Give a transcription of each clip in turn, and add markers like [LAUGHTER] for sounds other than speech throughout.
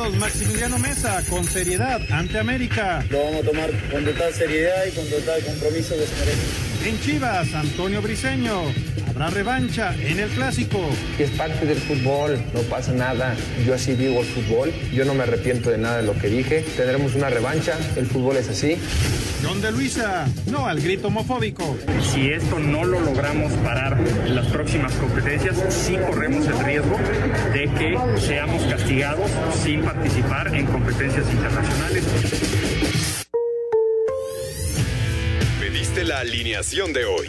Rayados, Maximiliano Mesa, con seriedad ante América. Lo vamos a tomar con total seriedad y con total compromiso de se En Chivas, Antonio Briseño. Habrá revancha en el clásico. Es parte del fútbol, no pasa nada. Yo así vivo el fútbol. Yo no me arrepiento de nada de lo que dije. Tendremos una revancha. El fútbol es así. Don de Luisa, no al grito homofóbico. Si esto no lo logramos parar en las próximas competencias, sí corremos el riesgo de que seamos castigados sin participar en competencias internacionales. Pediste la alineación de hoy.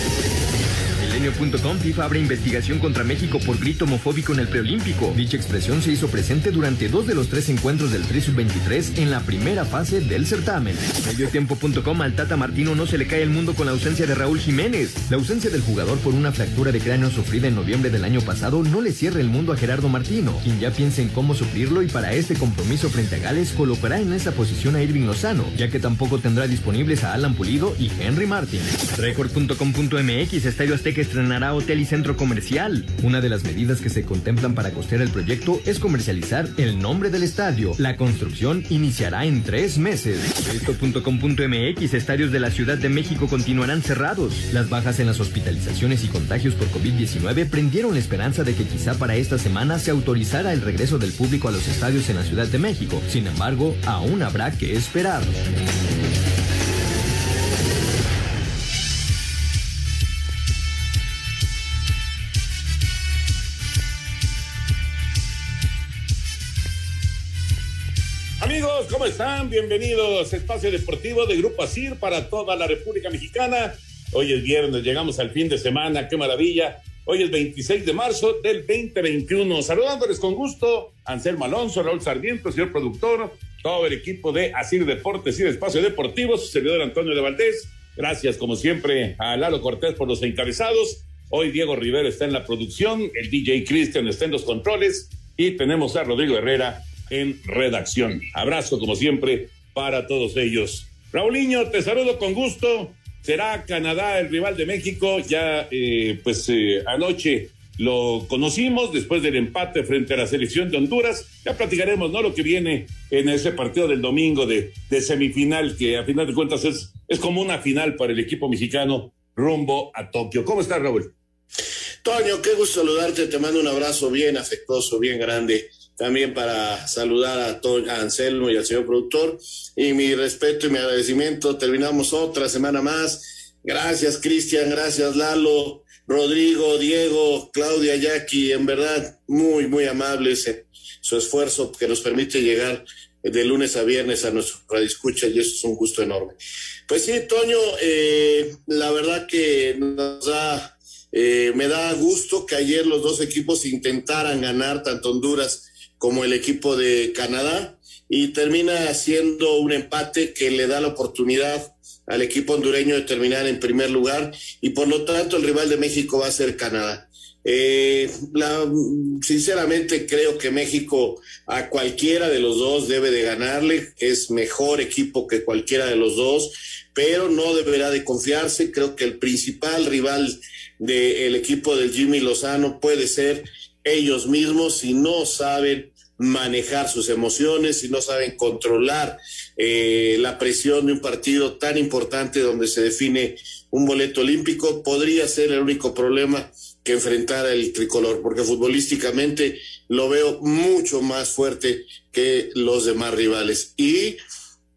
Milenio.com FIFA abre investigación contra México por grito homofóbico en el preolímpico. Dicha expresión se hizo presente durante dos de los tres encuentros del Tri Sub-23 en la primera fase del certamen. Mediotiempo.com al Tata Martino no se le cae el mundo con la ausencia de Raúl Jiménez. La ausencia del jugador por una fractura de cráneo sufrida en noviembre del año pasado no le cierra el mundo a Gerardo Martino, quien ya piensa en cómo suplirlo y para este compromiso frente a Gales colocará en esa posición a Irving Lozano, ya que tampoco tendrá disponibles a Alan Pulido y Henry Martin. Record.com.mx Estadio Azteca estrenará hotel y centro comercial. Una de las medidas que se contemplan para costear el proyecto es comercializar el nombre del estadio. La construcción iniciará en tres meses. Esto.com.mx Estadios de la Ciudad de México continuarán cerrados. Las bajas en las hospitalizaciones y contagios por COVID-19 prendieron la esperanza de que quizá para esta semana se autorizara el regreso del público a los estadios en la Ciudad de México. Sin embargo, aún habrá que esperar. Amigos, ¿cómo están? Bienvenidos a Espacio Deportivo de Grupo ASIR para toda la República Mexicana. Hoy es viernes, llegamos al fin de semana, qué maravilla. Hoy es 26 de marzo del 2021. Saludándoles con gusto, Anselmo Alonso, Raúl Sarmiento, señor productor, todo el equipo de ASIR Deportes y de Espacio Deportivo, su servidor Antonio de Valdés. Gracias, como siempre, a Lalo Cortés por los encabezados. Hoy Diego Rivera está en la producción, el DJ Cristian está en los controles y tenemos a Rodrigo Herrera en redacción. Abrazo, como siempre, para todos ellos. Raulinho, te saludo con gusto. Será Canadá el rival de México. Ya, eh, pues eh, anoche lo conocimos después del empate frente a la selección de Honduras. Ya platicaremos, ¿no? Lo que viene en ese partido del domingo de, semifinal, que a final de cuentas es, es como una final para el equipo mexicano rumbo a Tokio. ¿Cómo estás, Raúl? Toño, qué gusto saludarte. Te mando un abrazo bien afectuoso, bien grande también para saludar a, a Anselmo y al señor productor. Y mi respeto y mi agradecimiento. Terminamos otra semana más. Gracias, Cristian. Gracias, Lalo, Rodrigo, Diego, Claudia, Jackie. En verdad, muy, muy amables en su esfuerzo que nos permite llegar de lunes a viernes a nuestro radio escucha y eso es un gusto enorme. Pues sí, Toño, eh, la verdad que nos da, eh, me da gusto que ayer los dos equipos intentaran ganar, tanto Honduras como el equipo de Canadá y termina siendo un empate que le da la oportunidad al equipo hondureño de terminar en primer lugar y por lo tanto el rival de México va a ser Canadá. Eh, sinceramente creo que México a cualquiera de los dos debe de ganarle, es mejor equipo que cualquiera de los dos, pero no deberá de confiarse, creo que el principal rival del equipo del Jimmy Lozano puede ser ellos mismos si no saben manejar sus emociones, si no saben controlar eh, la presión de un partido tan importante donde se define un boleto olímpico, podría ser el único problema que enfrentara el tricolor, porque futbolísticamente lo veo mucho más fuerte que los demás rivales. Y,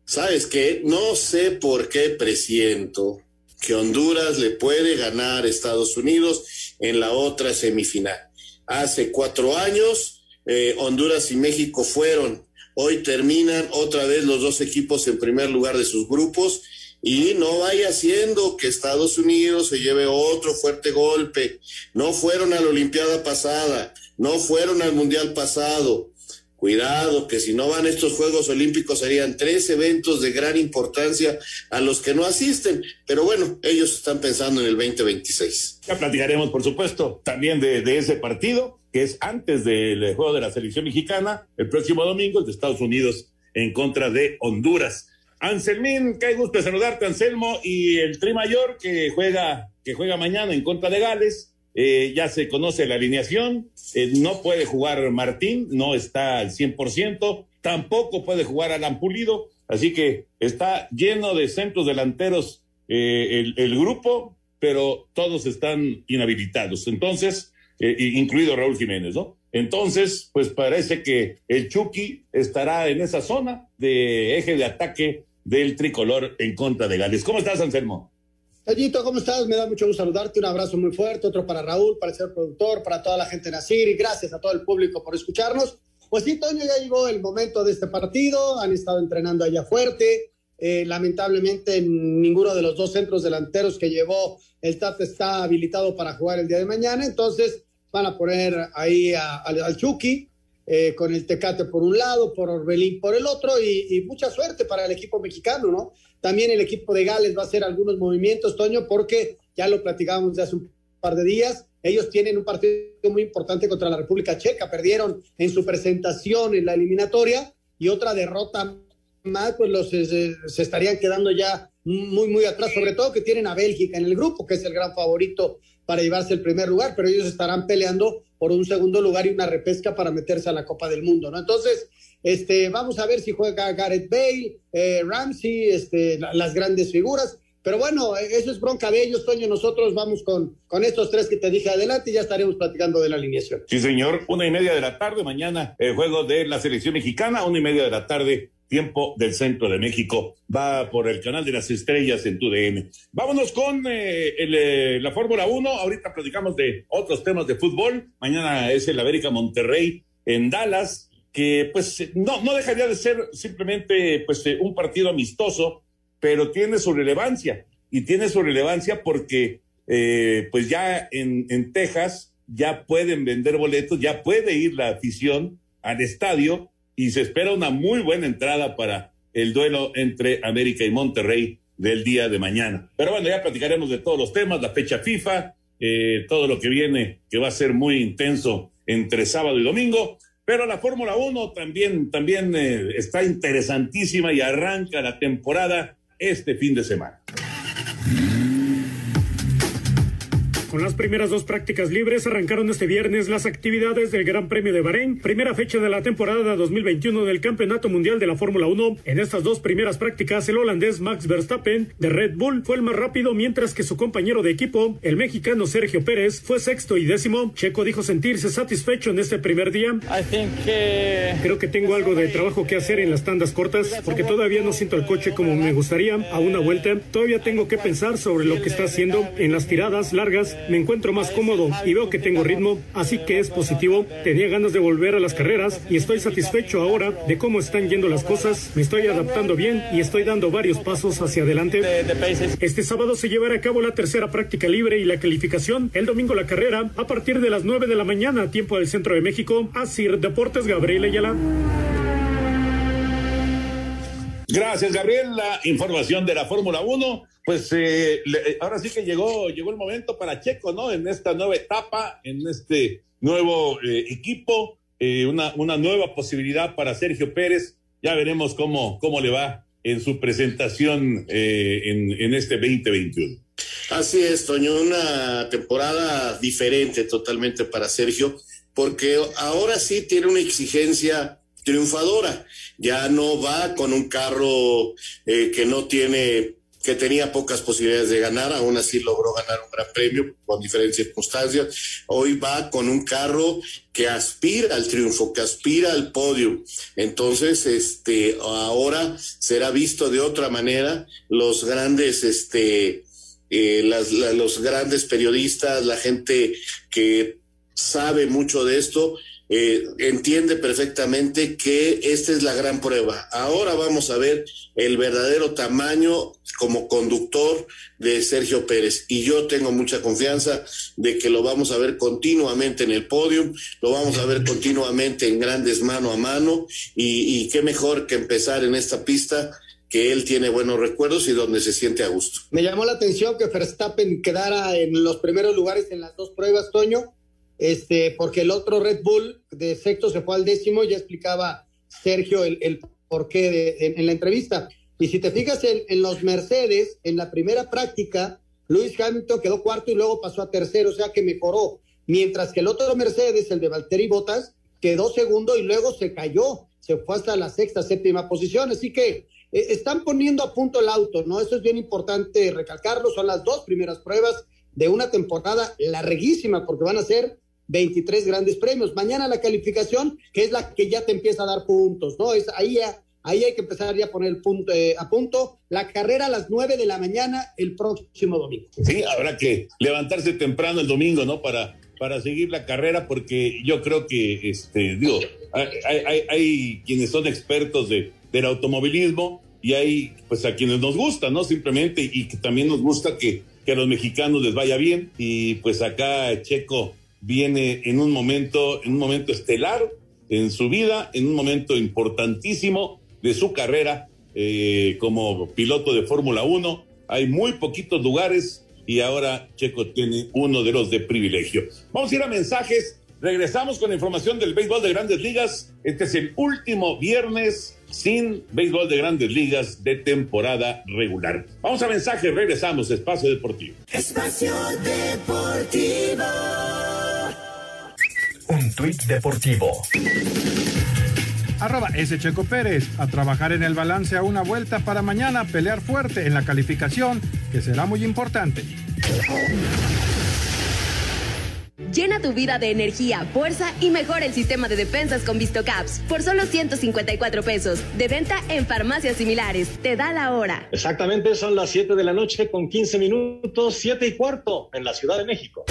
¿sabes qué? No sé por qué presiento que Honduras le puede ganar a Estados Unidos en la otra semifinal. Hace cuatro años eh, Honduras y México fueron. Hoy terminan otra vez los dos equipos en primer lugar de sus grupos y no vaya haciendo que Estados Unidos se lleve otro fuerte golpe. No fueron a la Olimpiada pasada, no fueron al Mundial pasado. Cuidado, que si no van estos Juegos Olímpicos serían tres eventos de gran importancia a los que no asisten. Pero bueno, ellos están pensando en el 2026. Ya platicaremos, por supuesto, también de ese partido, que es antes del juego de la selección mexicana, el próximo domingo, el de Estados Unidos en contra de Honduras. Anselmín, qué gusto saludarte, Anselmo, y el Tri Mayor que juega, que juega mañana en contra de Gales. Eh, ya se conoce la alineación, eh, no puede jugar Martín, no está al 100%, tampoco puede jugar Alan Pulido, así que está lleno de centros delanteros eh, el, el, grupo, pero todos están inhabilitados, entonces, incluido Raúl Jiménez, ¿no? Entonces, pues parece que el Chucky estará en esa zona de eje de ataque del tricolor en contra de Gales. ¿Cómo estás, Anselmo? Tallito, ¿cómo estás? Me da mucho gusto saludarte. Un abrazo muy fuerte, otro para Raúl, para el productor, para toda la gente de Nacir y gracias a todo el público por escucharnos. Pues sí, Toño, ya llegó el momento de este partido. Han estado entrenando allá fuerte. Eh, lamentablemente, ninguno de los dos centros delanteros que llevó el TAP está habilitado para jugar el día de mañana. Entonces, van a poner ahí al Chucky, eh, con el Tecate por un lado, por Orbelín por el otro, y, mucha suerte para el equipo mexicano, ¿no? También el equipo de Gales va a hacer algunos movimientos, Toño, porque ya lo platicábamos de hace un par de días, ellos tienen un partido muy importante contra la República Checa, perdieron en su presentación en la eliminatoria y otra derrota más, pues los se, se estarían quedando ya muy, muy atrás, sobre todo que tienen a Bélgica en el grupo, que es el gran favorito para llevarse el primer lugar, pero ellos estarán peleando por un segundo lugar y una repesca para meterse a la Copa del Mundo, ¿no? Entonces, este, vamos a ver si juega Gareth Bale, eh, Ramsey, este, las grandes figuras. Pero bueno, eso es bronca de ellos, Toño. Nosotros vamos con, con estos tres que te dije adelante y ya estaremos platicando de la alineación. Sí, señor. Una y media de la tarde, mañana el juego de la selección mexicana, una y media de la tarde, tiempo del centro de México. Va por el canal de las estrellas en tu DN. Vámonos con eh, el, eh, la Fórmula 1. Ahorita platicamos de otros temas de fútbol. Mañana es el América Monterrey en Dallas que pues no, no dejaría de ser simplemente pues un partido amistoso, pero tiene su relevancia y tiene su relevancia porque eh, pues ya en, en Texas ya pueden vender boletos, ya puede ir la afición al estadio y se espera una muy buena entrada para el duelo entre América y Monterrey del día de mañana. Pero bueno, ya platicaremos de todos los temas, la fecha FIFA, eh, todo lo que viene, que va a ser muy intenso entre sábado y domingo. Pero la Fórmula 1 también, también eh, está interesantísima y arranca la temporada este fin de semana. Con las primeras dos prácticas libres arrancaron este viernes las actividades del Gran Premio de Bahrein, primera fecha de la temporada 2021 del Campeonato Mundial de la Fórmula 1. En estas dos primeras prácticas, el holandés Max Verstappen de Red Bull fue el más rápido, mientras que su compañero de equipo, el mexicano Sergio Pérez, fue sexto y décimo. Checo dijo sentirse satisfecho en este primer día. Creo que tengo algo de trabajo que hacer en las tandas cortas, porque todavía no siento el coche como me gustaría a una vuelta. Todavía tengo que pensar sobre lo que está haciendo en las tiradas largas me encuentro más cómodo y veo que tengo ritmo, así que es positivo. Tenía ganas de volver a las carreras y estoy satisfecho ahora de cómo están yendo las cosas. Me estoy adaptando bien y estoy dando varios pasos hacia adelante. Este sábado se llevará a cabo la tercera práctica libre y la calificación. El domingo la carrera a partir de las 9 de la mañana, tiempo del centro de México. Asir Deportes Gabriel Ayala. Gracias, Gabriel. La información de la Fórmula 1. Pues eh, le, ahora sí que llegó, llegó el momento para Checo, ¿no? En esta nueva etapa, en este nuevo eh, equipo, eh, una, una nueva posibilidad para Sergio Pérez. Ya veremos cómo, cómo le va en su presentación en, en este 2021. Así es, Toño, una temporada diferente totalmente para Sergio, porque ahora sí tiene una exigencia triunfadora. Ya no va con un carro eh, que no tiene, que tenía pocas posibilidades de ganar, aún así logró ganar un gran premio con diferentes circunstancias. Hoy va con un carro que aspira al triunfo, que aspira al podio. Entonces, este, ahora será visto de otra manera. Los grandes, este, eh, los grandes periodistas, la gente que sabe mucho de esto, eh, entiende perfectamente que esta es la gran prueba. Ahora vamos a ver el verdadero tamaño como conductor de Sergio Pérez. Y yo tengo mucha confianza de que lo vamos a ver continuamente en el podio, lo vamos a ver continuamente en grandes mano a mano. Y, y qué mejor que empezar en esta pista que él tiene buenos recuerdos y donde se siente a gusto. Me llamó la atención que Verstappen quedara en los primeros lugares en las dos pruebas, Toño este, porque el otro Red Bull de sexto se fue al décimo, ya explicaba Sergio el, el porqué de, en, la entrevista. Y si te fijas en, los Mercedes, en la primera práctica, Luis Hamilton quedó cuarto y luego pasó a tercero, o sea que mejoró. Mientras que el otro Mercedes, el de Valtteri Bottas, quedó segundo y luego se cayó, se fue hasta la sexta, séptima posición. Así que eh, están poniendo a punto el auto, ¿no? Eso es bien importante recalcarlo. Son las dos primeras pruebas de una temporada larguísima, porque van a ser 23 grandes premios. Mañana la calificación, que es la que ya te empieza a dar puntos, ¿no? Es ahí, ahí hay que empezar ya a poner punto, eh, a punto. La carrera a las 9 de la mañana el próximo domingo. Sí, habrá que levantarse temprano el domingo, ¿no? Para, para seguir la carrera, porque yo creo que, este, digo, hay, hay, quienes son expertos de, del automovilismo y hay, pues, a quienes nos gusta, ¿no? Simplemente, y que también nos gusta que, que a los mexicanos les vaya bien. Y pues acá Checo viene en un momento, en un momento estelar en su vida, en un momento importantísimo de su carrera eh, como piloto de Fórmula 1. Hay muy poquitos lugares y ahora Checo tiene uno de los de privilegio. Vamos a ir a mensajes. Regresamos con información del béisbol de grandes ligas. Este es el último viernes sin béisbol de grandes ligas de temporada regular. Vamos a mensajes, regresamos, Espacio Deportivo. Espacio Deportivo. Un tuit deportivo. Arroba ese Checo Pérez, a trabajar en el balance a una vuelta para mañana pelear fuerte en la calificación, que será muy importante. Llena tu vida de energía, fuerza y mejora el sistema de defensas con VistoCaps por solo 154 pesos. De venta en farmacias similares. Te da la hora. Exactamente, son las 7 de la noche con 15 minutos, 7 y cuarto en la Ciudad de México.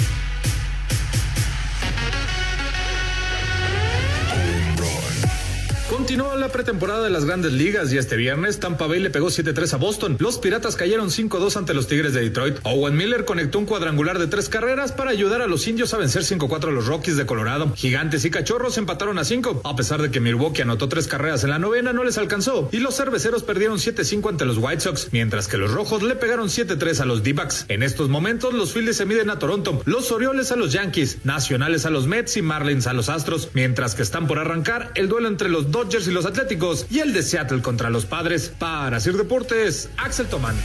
Continuó la pretemporada de las grandes ligas y este viernes Tampa Bay le pegó 7-3 a Boston. Los Piratas cayeron 5-2 ante los Tigres de Detroit. Owen Miller conectó un cuadrangular de tres carreras para ayudar a los indios a vencer 5-4 a los Rockies de Colorado. Gigantes y Cachorros empataron a 5. A pesar de que Milwaukee anotó tres carreras en la novena, no les alcanzó. Y los cerveceros perdieron 7-5 ante los White Sox, mientras que los Rojos le pegaron 7-3 a los D-Backs. En estos momentos, los Phillies se miden a Toronto, los Orioles a los Yankees, Nacionales a los Mets y Marlins a los Astros, mientras que están por arrancar el duelo entre los dos Y los Atléticos y el de Seattle contra los Padres. Para Sir Deportes, Axel Tomán.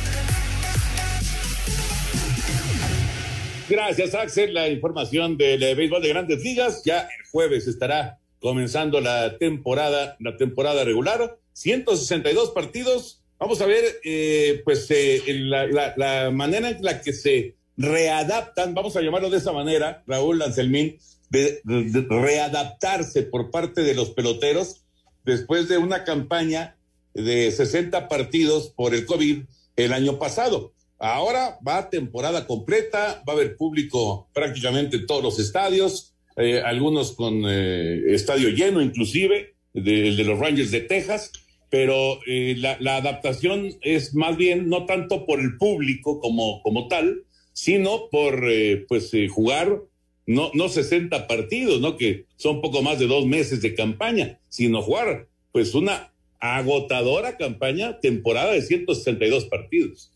Gracias, Axel. La información del eh, béisbol de grandes ligas. Ya el jueves estará comenzando la temporada, la temporada regular. 162 partidos. Vamos a ver, eh, pues, eh, la, la, manera en la que se readaptan, vamos a llamarlo de esa manera, Raúl Anselmín, de, readaptarse por parte de los peloteros después de una campaña de 60 partidos por el COVID el año pasado. Ahora va temporada completa, va a haber público prácticamente en todos los estadios, eh, algunos con eh, estadio lleno inclusive, el de los Rangers de Texas, pero eh, la, la, adaptación es más bien no tanto por el público como, como tal, sino por pues jugar no, no 60 partidos, ¿no? Que son poco más de dos meses de campaña, sino jugar, pues, una agotadora campaña, temporada de 162 partidos.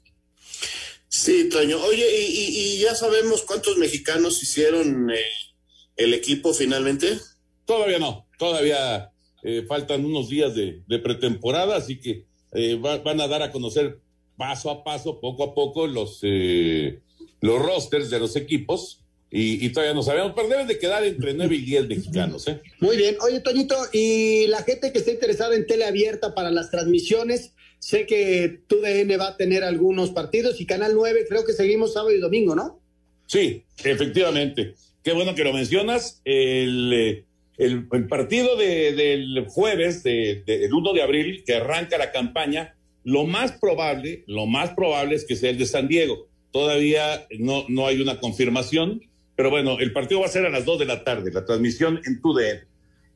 Sí, Toño. Oye, ¿y, ya sabemos cuántos mexicanos hicieron eh, el equipo finalmente? Todavía no, todavía eh, faltan unos días de, pretemporada, así que eh, van a dar a conocer paso a paso, poco a poco, los, los rosters de los equipos y, todavía no sabemos, pero deben de quedar entre 9 y 10 mexicanos. ¿eh? Muy bien. Oye, Toñito, y la gente que está interesada en tele abierta para las transmisiones, sé que TUDN va a tener algunos partidos y Canal 9 creo que seguimos sábado y domingo, ¿no? Sí, efectivamente. Qué bueno que lo mencionas. El, eh, el, partido de, del jueves, de, el 1 de abril, que arranca la campaña, lo más probable, lo más probable es que sea el de San Diego. Todavía no, no hay una confirmación pero bueno, el partido va a ser a las 2 de la tarde, la transmisión en TUDN.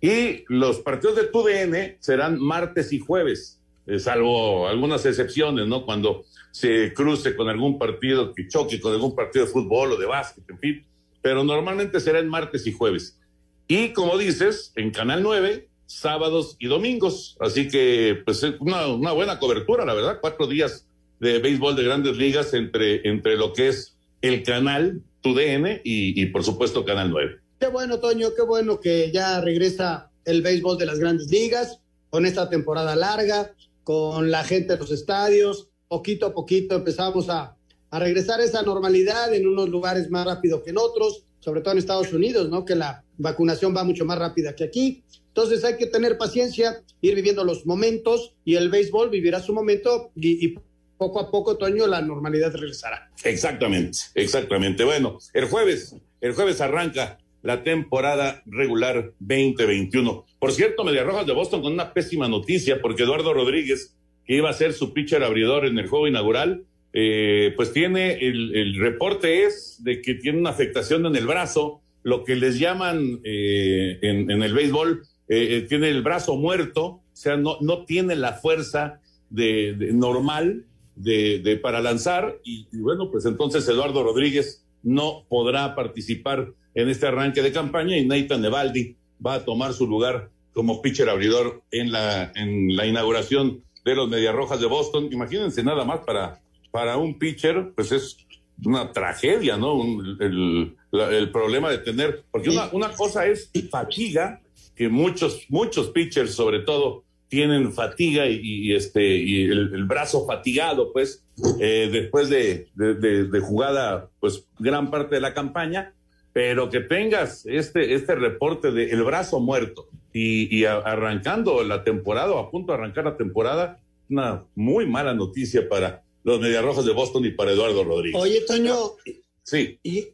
Y los partidos de TUDN serán martes y jueves, eh, salvo algunas excepciones, ¿no? Cuando se cruce con algún partido que choque con algún partido de fútbol o de básquet, en fin. Pero normalmente será en martes y jueves. Y como dices, en Canal 9, sábados y domingos. Así que, pues, es una, una buena cobertura, la verdad. Cuatro días de béisbol de grandes ligas entre, entre lo que es el canal, TUDN y, y por supuesto Canal 9. Qué bueno, Toño, qué bueno que ya regresa el béisbol de las grandes ligas con esta temporada larga, con la gente en los estadios. Poquito a poquito empezamos a, a regresar a esa normalidad en unos lugares más rápido que en otros, sobre todo en Estados Unidos, ¿no? Que la vacunación va mucho más rápida que aquí. Entonces hay que tener paciencia, ir viviendo los momentos y el béisbol vivirá su momento y, y poco a poco, Toño, la normalidad regresará. Exactamente, exactamente. Bueno, el jueves, el jueves arranca la temporada regular 2021. Por cierto, Media Rojas de Boston con una pésima noticia, porque Eduardo Rodríguez, que iba a ser su pitcher abridor en el juego inaugural, eh, pues tiene, el, el, reporte es de que tiene una afectación en el brazo, lo que les llaman eh, en, el béisbol, eh, tiene el brazo muerto, o sea, no, no tiene la fuerza de normal de, de, para lanzar, y, y bueno, pues entonces Eduardo Rodríguez no podrá participar en este arranque de campaña y Nathan Evaldi va a tomar su lugar como pitcher abridor en la, en la inauguración de los Mediarrojas de Boston. Imagínense nada más para, para un pitcher, pues es una tragedia, ¿no? Un, el, la, el, problema de tener, porque una, una cosa es fatiga, que muchos, muchos pitchers sobre todo tienen fatiga y, y este y el, el, brazo fatigado, pues, eh, después de, de, de, de, jugada, pues, gran parte de la campaña, pero que tengas este, este reporte de el brazo muerto y, y a, arrancando la temporada o a punto de arrancar la temporada, una muy mala noticia para los Mediarrojos de Boston y para Eduardo Rodríguez. Oye, Toño. Sí. Y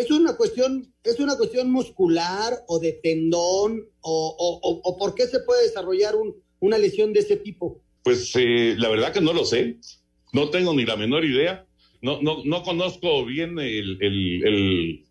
es una cuestión, es una cuestión muscular o de tendón o, o, o por qué se puede desarrollar un, una lesión de ese tipo. Pues eh, la verdad que no lo sé. No tengo ni la menor idea. No, no, no conozco bien el, el,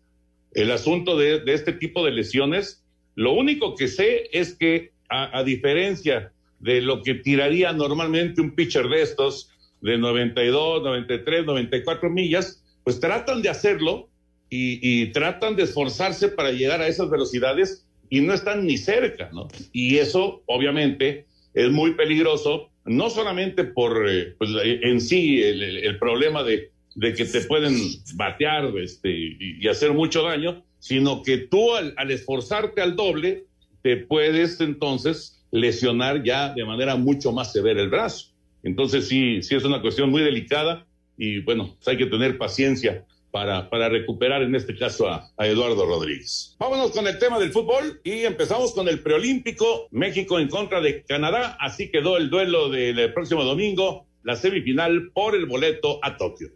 el, asunto de, de, este tipo de lesiones. Lo único que sé es que, a, a, diferencia de lo que tiraría normalmente un pitcher de estos, de 92, 93, 94 millas, pues tratan de hacerlo y, tratan de esforzarse para llegar a esas velocidades y no están ni cerca, ¿no? Y eso, obviamente, es muy peligroso, no solamente por eh, pues, en sí el, problema de, de, que te pueden batear este, y, hacer mucho daño, sino que tú al, al, esforzarte al doble, te puedes entonces lesionar ya de manera mucho más severa el brazo. Entonces sí, sí es una cuestión muy delicada y bueno, pues hay que tener paciencia para, para recuperar en este caso a, a, Eduardo Rodríguez. Vámonos con el tema del fútbol y empezamos con el preolímpico, México en contra de Canadá, así quedó el duelo del próximo domingo, la semifinal por el boleto a Tokio.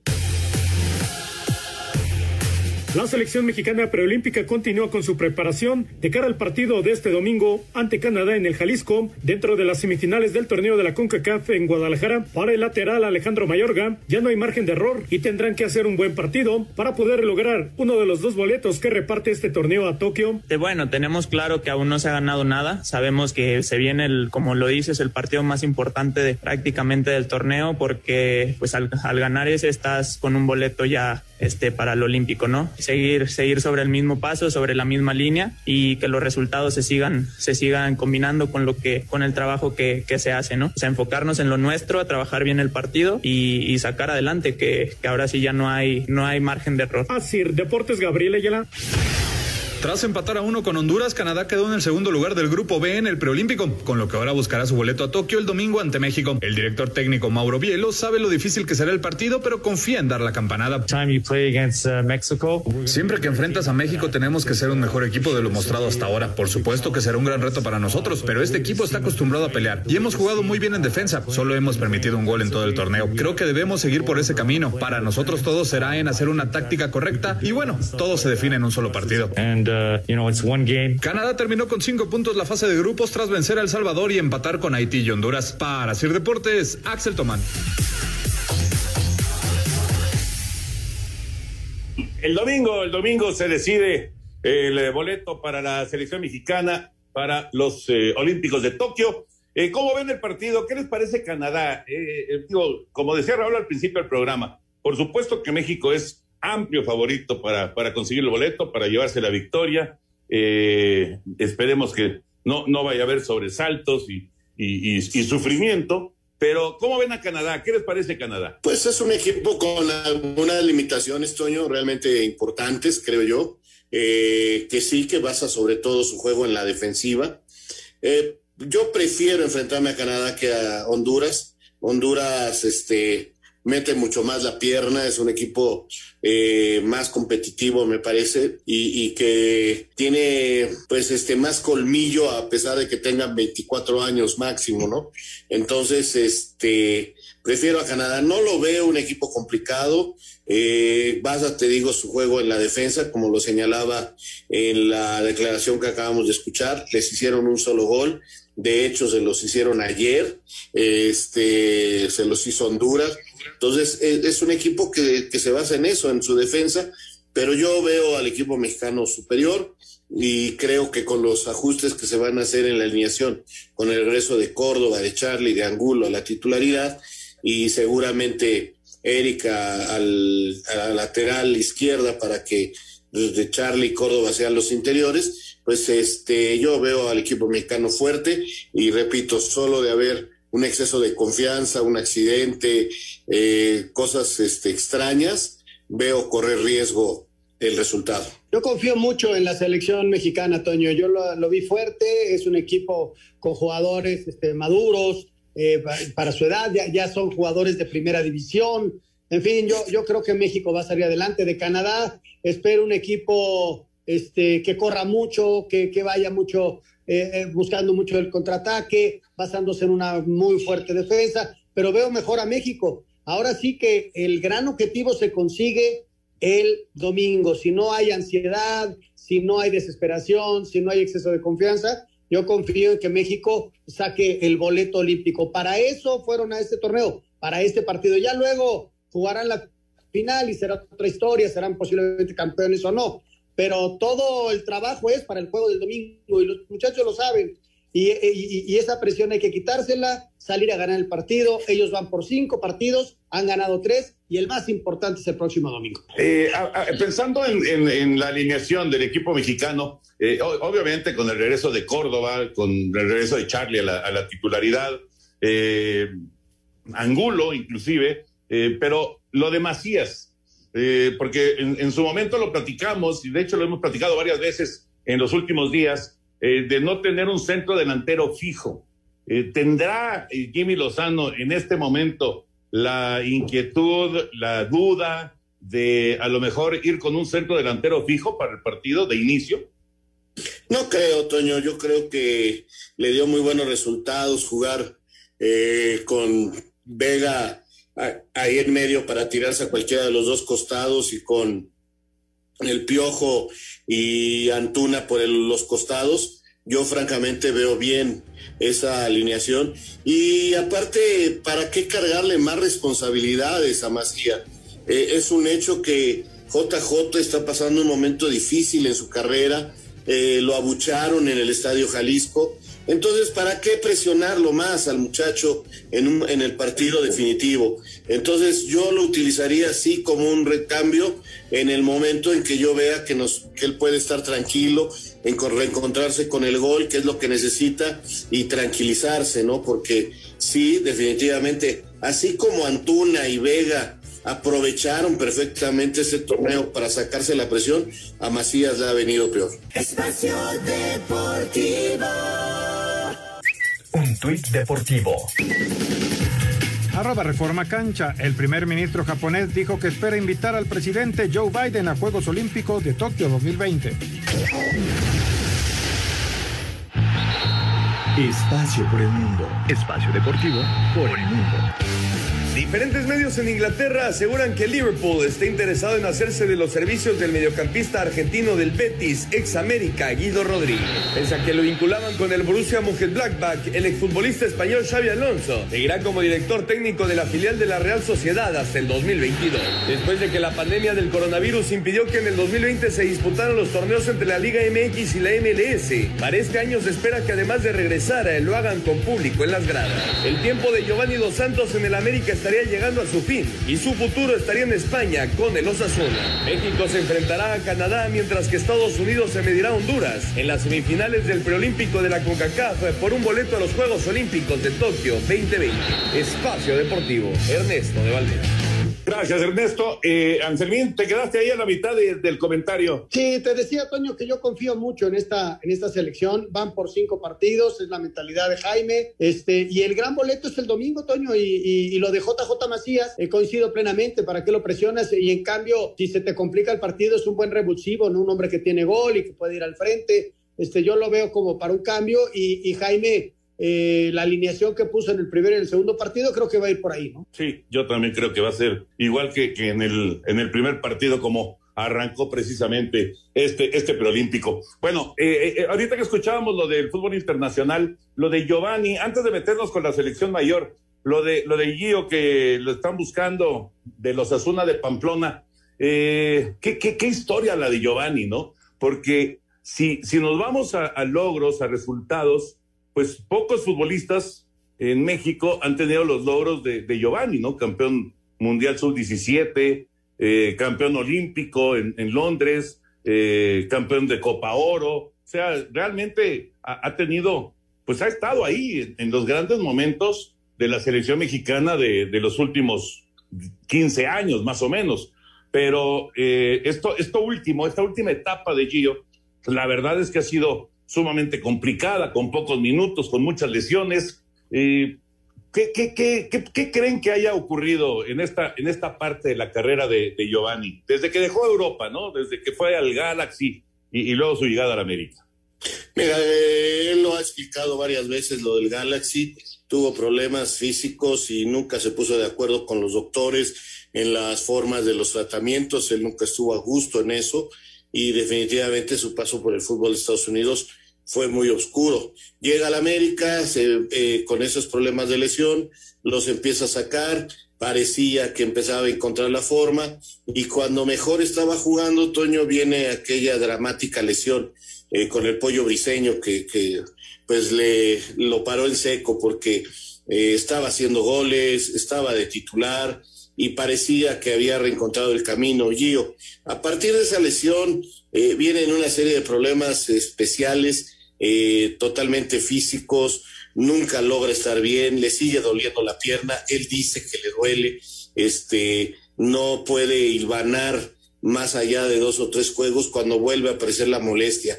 La selección mexicana preolímpica continúa con su preparación de cara al partido de este domingo ante Canadá en el Jalisco, dentro de las semifinales del torneo de la CONCACAF en Guadalajara. Para el lateral Alejandro Mayorga, ya no hay margen de error y tendrán que hacer un buen partido para poder lograr uno de los dos boletos que reparte este torneo a Tokio. Bueno, tenemos claro que aún no se ha ganado nada. Sabemos que se viene, el, como lo dices, el partido más importante prácticamente del torneo porque pues al, al ganar ese estás con un boleto ya este, para el olímpico, ¿no? Seguir, seguir sobre el mismo paso, sobre la misma línea y que los resultados se sigan, se sigan combinando con lo que, con el trabajo que, que se hace, ¿no? O sea, enfocarnos en lo nuestro, a trabajar bien el partido y, y sacar adelante, que, que, ahora sí ya no hay, no hay margen de error. Así, Deportes Gabriel Ayala. Tras empatar a uno con Honduras, Canadá quedó en el segundo lugar del grupo B en el preolímpico, con lo que ahora buscará su boleto a Tokio el domingo ante México. El director técnico Mauro Bielo sabe lo difícil que será el partido, pero confía en dar la campanada. Siempre que enfrentas a México tenemos que ser un mejor equipo de lo mostrado hasta ahora. Por supuesto que será un gran reto para nosotros, pero este equipo está acostumbrado a pelear y hemos jugado muy bien en defensa. Solo hemos permitido un gol en todo el torneo. Creo que debemos seguir por ese camino. Para nosotros todo será en hacer una táctica correcta y bueno, todo se define en un solo partido. And, uh, you know, it's one game. Canadá terminó con cinco puntos la fase de grupos tras vencer a El Salvador y empatar con Haití y Honduras. Para Sir Deportes, Axel Tomán. El domingo, el domingo se decide el boleto para la selección mexicana para los eh, Olímpicos de Tokio. Eh, ¿Cómo ven el partido? ¿Qué les parece Canadá? Eh, digo, como decía Raúl al principio del programa, por supuesto que México es amplio favorito para, para conseguir el boleto, para llevarse la victoria. esperemos que no, no vaya a haber sobresaltos y, y, y sufrimiento. Pero, ¿cómo ven a Canadá? ¿Qué les parece Canadá? Pues es un equipo con algunas limitaciones, Toño, realmente importantes, creo yo. Eh, que sí que basa sobre todo su juego en la defensiva. Eh, yo prefiero enfrentarme a Canadá que a Honduras. Honduras, este, mete mucho más la pierna, es un equipo eh, más competitivo, me parece, y, que tiene pues este más colmillo a pesar de que tengan 24 años máximo, ¿no? Entonces, este, prefiero a Canadá, no lo veo un equipo complicado, eh, basa, te digo, su juego en la defensa, como lo señalaba en la declaración que acabamos de escuchar, les hicieron un solo gol, de hecho se los hicieron ayer, este, se los hizo Honduras, entonces, es, un equipo que, se basa en eso, en su defensa, pero yo veo al equipo mexicano superior y creo que con los ajustes que se van a hacer en la alineación, con el regreso de Córdoba, de Charlie, de Angulo a la titularidad y seguramente Erika al, a la lateral izquierda para que de Charlie y Córdoba sean los interiores, pues este yo veo al equipo mexicano fuerte y repito, solo de haber un exceso de confianza, un accidente, eh, cosas este, extrañas, veo correr riesgo el resultado. Yo confío mucho en la selección mexicana, Toño. Yo lo, vi fuerte, es un equipo con jugadores este, maduros eh, para su edad, ya, ya, son jugadores de primera división. En fin, yo, yo creo que México va a salir adelante. De Canadá, espero un equipo este, que corra mucho, que, que vaya mucho eh, eh, buscando mucho el contraataque, basándose en una muy fuerte defensa, pero veo mejor a México. Ahora sí que el gran objetivo se consigue el domingo. Si no hay ansiedad, si no hay desesperación, si no hay exceso de confianza, yo confío en que México saque el boleto olímpico. Para eso fueron a este torneo, para este partido. Ya luego jugarán la final y será otra historia, serán posiblemente campeones o no pero todo el trabajo es para el juego del domingo y los muchachos lo saben. Y, esa presión hay que quitársela, salir a ganar el partido. Ellos van por cinco partidos, han ganado tres y el más importante es el próximo domingo. Eh, pensando en, la alineación del equipo mexicano, eh, obviamente con el regreso de Córdoba, con el regreso de Charlie a la, titularidad, eh, Angulo inclusive, pero lo de Macías, eh, porque en, su momento lo platicamos, y de hecho lo hemos platicado varias veces en los últimos días, eh, de no tener un centro delantero fijo. Eh, ¿Tendrá Jimmy Lozano en este momento la inquietud, la duda de a lo mejor ir con un centro delantero fijo para el partido de inicio? No creo, Toño. Yo creo que le dio muy buenos resultados jugar con Vega ahí en medio para tirarse a cualquiera de los dos costados y con el Piojo y Antuna por los costados. Yo francamente veo bien esa alineación. Y aparte, ¿para qué cargarle más responsabilidades a Macía? Eh, es un hecho que JJ está pasando un momento difícil en su carrera. Eh, lo abucharon en el Estadio Jalisco entonces, ¿para qué presionarlo más al muchacho en, en el partido definitivo? Entonces, yo lo utilizaría así como un recambio en el momento en que yo vea que, él puede estar tranquilo, en reencontrarse con el gol, que es lo que necesita, y tranquilizarse, ¿no? Porque sí, definitivamente, así como Antuna y Vega aprovecharon perfectamente ese torneo para sacarse la presión, a Macías le ha venido peor. Espacio Deportivo. Un tuit deportivo. Arroba Reforma Cancha. El primer ministro japonés dijo que espera invitar al presidente Joe Biden a Juegos Olímpicos de Tokio 2020. Espacio por el mundo. Espacio deportivo por el mundo. Diferentes medios en Inglaterra aseguran que Liverpool está interesado en hacerse de los servicios del mediocampista argentino del Betis, ex América, Guido Rodríguez. Pese a que lo vinculaban con el Borussia Mönchengladbach, el exfutbolista español Xavi Alonso seguirá como director técnico de la filial de la Real Sociedad hasta el 2022. Después de que la pandemia del coronavirus impidió que en el 2020 se disputaran los torneos entre la Liga MX y la MLS, para este año se espera que además de regresar, lo hagan con público en las gradas. El tiempo de Giovanni Dos Santos en el América está llegando a su fin y su futuro estaría en España con el Osasuna. México se enfrentará a Canadá mientras que Estados Unidos se medirá a Honduras en las semifinales del preolímpico de la CONCACAF por un boleto a los Juegos Olímpicos de Tokio 2020. Espacio Deportivo, Ernesto de Valdez. Gracias, Ernesto. Eh, Anselmín, te quedaste ahí a la mitad del comentario. Sí, te decía, Toño, que yo confío mucho en esta, en esta selección. Van por cinco partidos, es la mentalidad de Jaime. Este, y el gran boleto es el domingo, Toño, y, lo de JJ Macías, eh, coincido plenamente. ¿Para qué lo presionas? Y en cambio, si se te complica el partido, es un buen revulsivo, ¿no? Un hombre que tiene gol y que puede ir al frente. Este, yo lo veo como para un cambio y, y Jaime eh, la alineación que puso en el primer y el segundo partido, creo que va a ir por ahí, ¿no? Sí, yo también creo que va a ser igual que, que en, el, en el primer partido, como arrancó precisamente este, este preolímpico. Bueno, eh, eh, ahorita que escuchábamos lo del fútbol internacional, lo de Giovanni, antes de meternos con la selección mayor, lo de, lo de Gio que lo están buscando de los Asuna de Pamplona, ¿qué, qué, qué, historia la de Giovanni, ¿no? Porque si, si nos vamos a logros, a resultados, pues pocos futbolistas en México han tenido los logros de, Giovanni, ¿no? Campeón mundial sub-17, eh, campeón olímpico en, Londres, eh, campeón de Copa Oro. O sea, realmente ha, tenido, pues ha estado ahí en, los grandes momentos de la selección mexicana de, los últimos 15 años, más o menos. Pero eh, esto, esto último, esta última etapa de Gio, la verdad es que ha sido sumamente complicada, con pocos minutos, con muchas lesiones. Eh, ¿qué, qué, qué, qué, creen que haya ocurrido en esta, en esta parte de la carrera de, Giovanni? Desde que dejó Europa, ¿no? Desde que fue al Galaxy y, luego su llegada a la América. Mira, eh, él lo ha explicado varias veces, lo del Galaxy. Tuvo problemas físicos y nunca se puso de acuerdo con los doctores en las formas de los tratamientos. Él nunca estuvo a gusto en eso y definitivamente su paso por el fútbol de Estados Unidos fue muy oscuro. Llega al América eh, con esos problemas de lesión, los empieza a sacar, parecía que empezaba a encontrar la forma y cuando mejor estaba jugando, Toño, viene aquella dramática lesión eh, con el pollo briseño que, pues le lo paró en seco porque eh, estaba haciendo goles, estaba de titular, y parecía que había reencontrado el camino Gio. A partir de esa lesión eh, vienen una serie de problemas especiales, eh, totalmente físicos, nunca logra estar bien, le sigue doliendo la pierna, él dice que le duele, este, no puede hilvanar más allá de dos o tres juegos cuando vuelve a aparecer la molestia.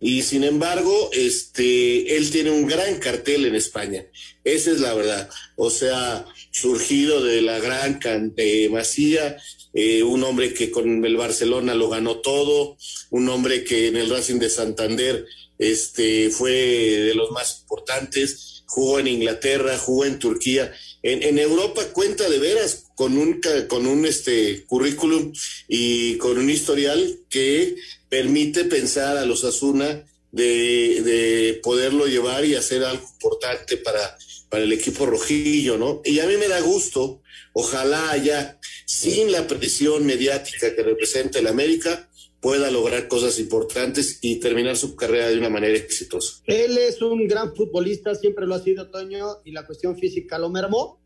Y sin embargo, este, él tiene un gran cartel en España. Esa es la verdad. O sea, surgido de la gran de Masía, eh, un hombre que con el Barcelona lo ganó todo, un hombre que en el Racing de Santander este, fue de los más importantes, jugó en Inglaterra, jugó en Turquía. En, en Europa cuenta de veras con un, con un este, currículum y con un historial que permite pensar a los Asuna de, de poderlo llevar y hacer algo importante para, para el equipo rojillo, ¿no? Y a mí me da gusto, ojalá ya, sin la presión mediática que representa el América, pueda lograr cosas importantes y terminar su carrera de una manera exitosa. Él es un gran futbolista, siempre lo ha sido Toño, y la cuestión física lo mermó,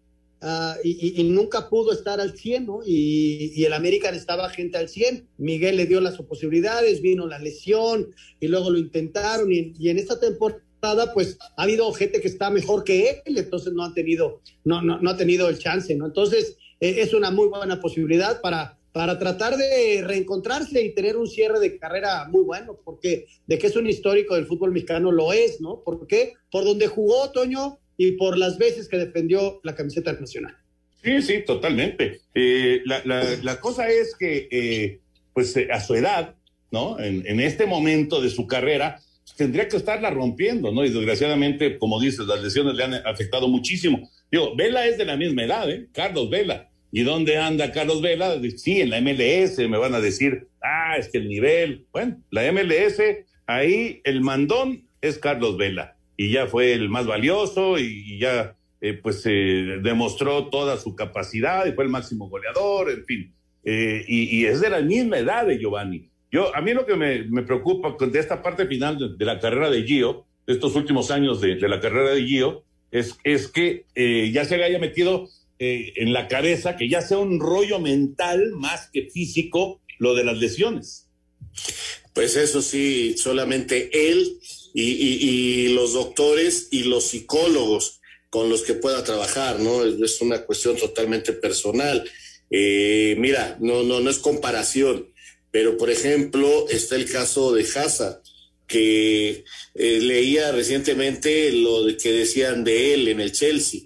Ah, y, nunca pudo estar al 100, ¿no? Y, el América estaba gente al 100. Miguel le dio las posibilidades, vino la lesión y luego lo intentaron. Y, en esta temporada, pues ha habido gente que está mejor que él, entonces no ha tenido, no, no, no ha tenido el chance, ¿no? Entonces eh, es una muy buena posibilidad para, para tratar de reencontrarse y tener un cierre de carrera muy bueno, porque de que es un histórico del fútbol mexicano lo es, ¿no? ¿Por qué? Por donde jugó Toño, y por las veces que defendió la camiseta nacional. Sí, sí, totalmente. Eh, la, cosa es que, eh, pues eh, a su edad, ¿no? En, este momento de su carrera, tendría que estarla rompiendo, ¿no? Y desgraciadamente, como dices, las lesiones le han afectado muchísimo. Digo, Vela es de la misma edad, ¿eh? Carlos Vela. ¿Y dónde anda Carlos Vela? Sí, en la MLS, me van a decir, ah, es que el nivel. Bueno, la MLS, ahí el mandón es Carlos Vela. Y ya fue el más valioso y, ya, eh, pues, eh, demostró toda su capacidad y fue el máximo goleador, en fin. Eh, y, es de la misma edad de Giovanni. Yo, a mí lo que me, preocupa de esta parte final de, la carrera de Gio, de estos últimos años de, la carrera de Gio, es, es que ya se haya metido eh, en la cabeza que ya sea un rollo mental más que físico lo de las lesiones. Pues eso sí, solamente él y, los doctores y los psicólogos con los que pueda trabajar, ¿no? Es una cuestión totalmente personal. Eh, mira, no, no, no es comparación, pero por ejemplo está el caso de Hazard, que eh, leía recientemente lo que decían de él en el Chelsea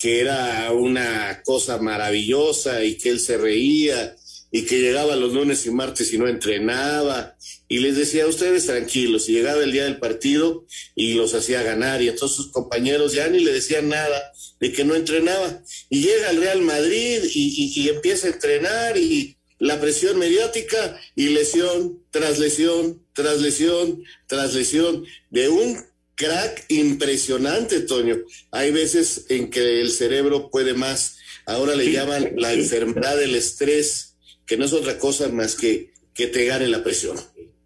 que era una cosa maravillosa y que él se reía y que llegaba los lunes y martes y no entrenaba. Y les decía a ustedes tranquilos y llegaba el día del partido y los hacía ganar. Y entonces sus compañeros ya ni le decían nada de que no entrenaba. Y llega al Real Madrid y, y empieza a entrenar y la presión mediática y lesión tras lesión tras lesión tras lesión de un crack impresionante, Toño. Hay veces en que el cerebro puede más. Ahora le llaman la enfermedad del estrés, que no es otra cosa más que que te gane la presión.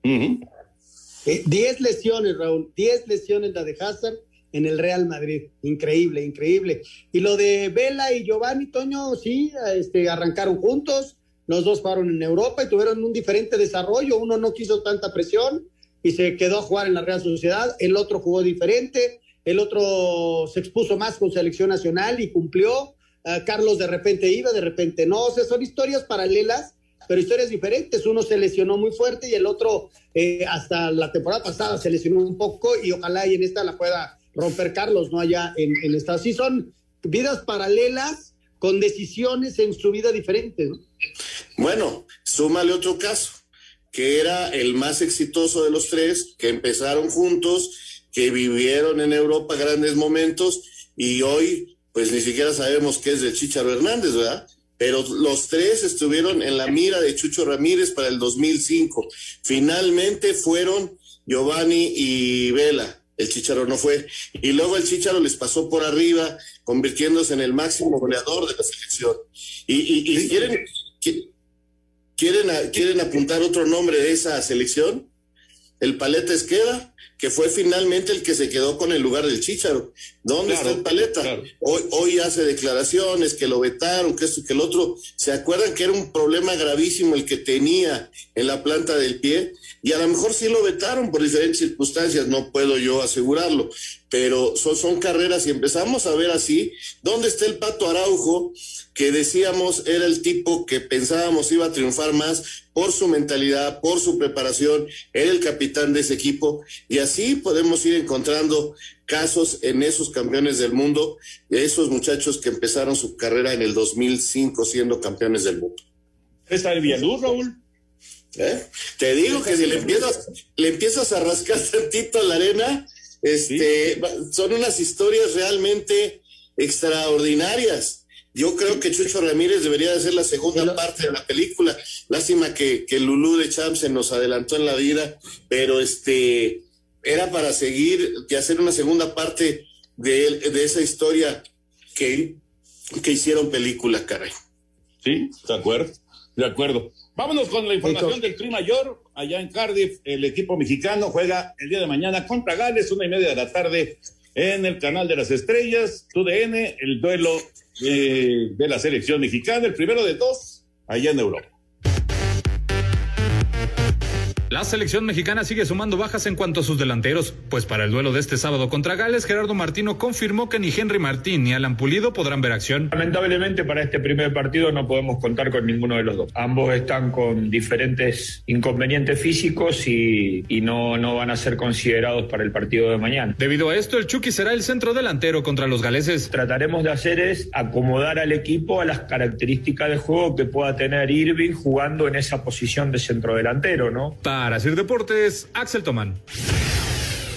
Eh, diez lesiones, Raúl, diez lesiones la de Hazard en el Real Madrid. Increíble, increíble. Y lo de Vela y Giovanni, Toño, sí, este, arrancaron juntos. Los dos fueron en Europa y tuvieron un diferente desarrollo. Uno no quiso tanta presión y se quedó a jugar en la Real Sociedad, el otro jugó diferente, el otro se expuso más con selección nacional y cumplió. Ah, Carlos de repente iba, de repente no, o sea, son historias paralelas, pero historias diferentes. Uno se lesionó muy fuerte y el otro eh, hasta la temporada pasada se lesionó un poco y ojalá y en esta la pueda romper Carlos, no allá en, en esta. Sí, son vidas paralelas con decisiones en su vida diferentes. Bueno, súmale otro caso que era el más exitoso de los tres, que empezaron juntos, que vivieron en Europa grandes momentos y hoy pues ni siquiera sabemos qué es de Chicharo Hernández, ¿verdad? Pero los tres estuvieron en la mira de Chucho Ramírez para el 2005. Finalmente fueron Giovanni y Vela. El Chicharo no fue. Y luego el Chicharo les pasó por arriba, convirtiéndose en el máximo goleador de la selección. Y, y, y quieren, ¿Quieren, ¿Quieren apuntar otro nombre de esa selección? El Paleta Esqueda, que fue finalmente el que se quedó con el lugar del Chicharo. ¿Dónde está el Paleta? Hoy, hoy hace declaraciones que lo vetaron, que esto y que el otro. ¿Se acuerdan que era un problema gravísimo el que tenía en la planta del pie? Y a lo mejor sí lo vetaron por diferentes circunstancias, no puedo yo asegurarlo, pero son, son carreras y empezamos a ver así, ¿dónde está el Pato Araujo? que decíamos era el tipo que pensábamos iba a triunfar más por su mentalidad, por su preparación, era el capitán de ese equipo y así podemos ir encontrando casos en esos campeones del mundo, esos muchachos que empezaron su carrera en el 2005 siendo campeones del mundo. ¿Está el Villaluz, Raúl? ¿Eh? Te digo que si le empiezas, le empiezas a rascar [LAUGHS] tantito la arena, este, son unas historias realmente extraordinarias. Yo creo que Chucho Ramírez debería de ser la segunda parte de la película. Lástima que, que Lulú de Champs se nos adelantó en la vida, pero este era para seguir y hacer una segunda parte de, de esa historia que, que hicieron película, caray. Sí, de acuerdo, de acuerdo. Vámonos con la información del Tri Mayor. Allá en Cardiff, el equipo mexicano juega el día de mañana contra Gales, una y media de la tarde, en el canal de las estrellas, TUDN, el duelo eh, de la selección mexicana, el primero de dos, allá en Europa. La selección mexicana sigue sumando bajas en cuanto a sus delanteros, pues para el duelo de este sábado contra Gales, Gerardo Martino confirmó que ni Henry Martín ni Alan Pulido podrán ver acción. Lamentablemente para este primer partido no podemos contar con ninguno de los dos. Ambos están con diferentes inconvenientes físicos y, no, no van a ser considerados para el partido de mañana. Debido a esto, el Chucky será el centro delantero contra los galeses. Trataremos de hacer es acomodar al equipo a las características de juego que pueda tener Irving jugando en esa posición de centro delantero, ¿no? Para hacer deportes, Axel Tomán.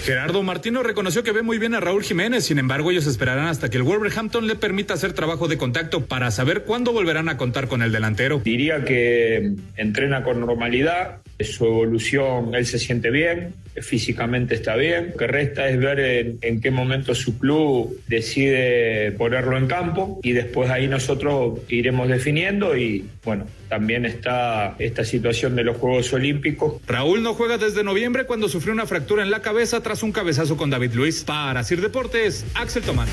Gerardo Martino reconoció que ve muy bien a Raúl Jiménez, sin embargo ellos esperarán hasta que el Wolverhampton le permita hacer trabajo de contacto para saber cuándo volverán a contar con el delantero. Diría que entrena con normalidad, su evolución, él se siente bien, físicamente está bien. Lo que resta es ver en, en, qué momento su club decide ponerlo en campo y después ahí nosotros iremos definiendo y bueno, también está esta situación de los Juegos Olímpicos. Raúl no juega desde noviembre cuando sufrió una fractura en la cabeza tras un cabezazo con David Luis. Para Sir Deportes, Axel Tomás.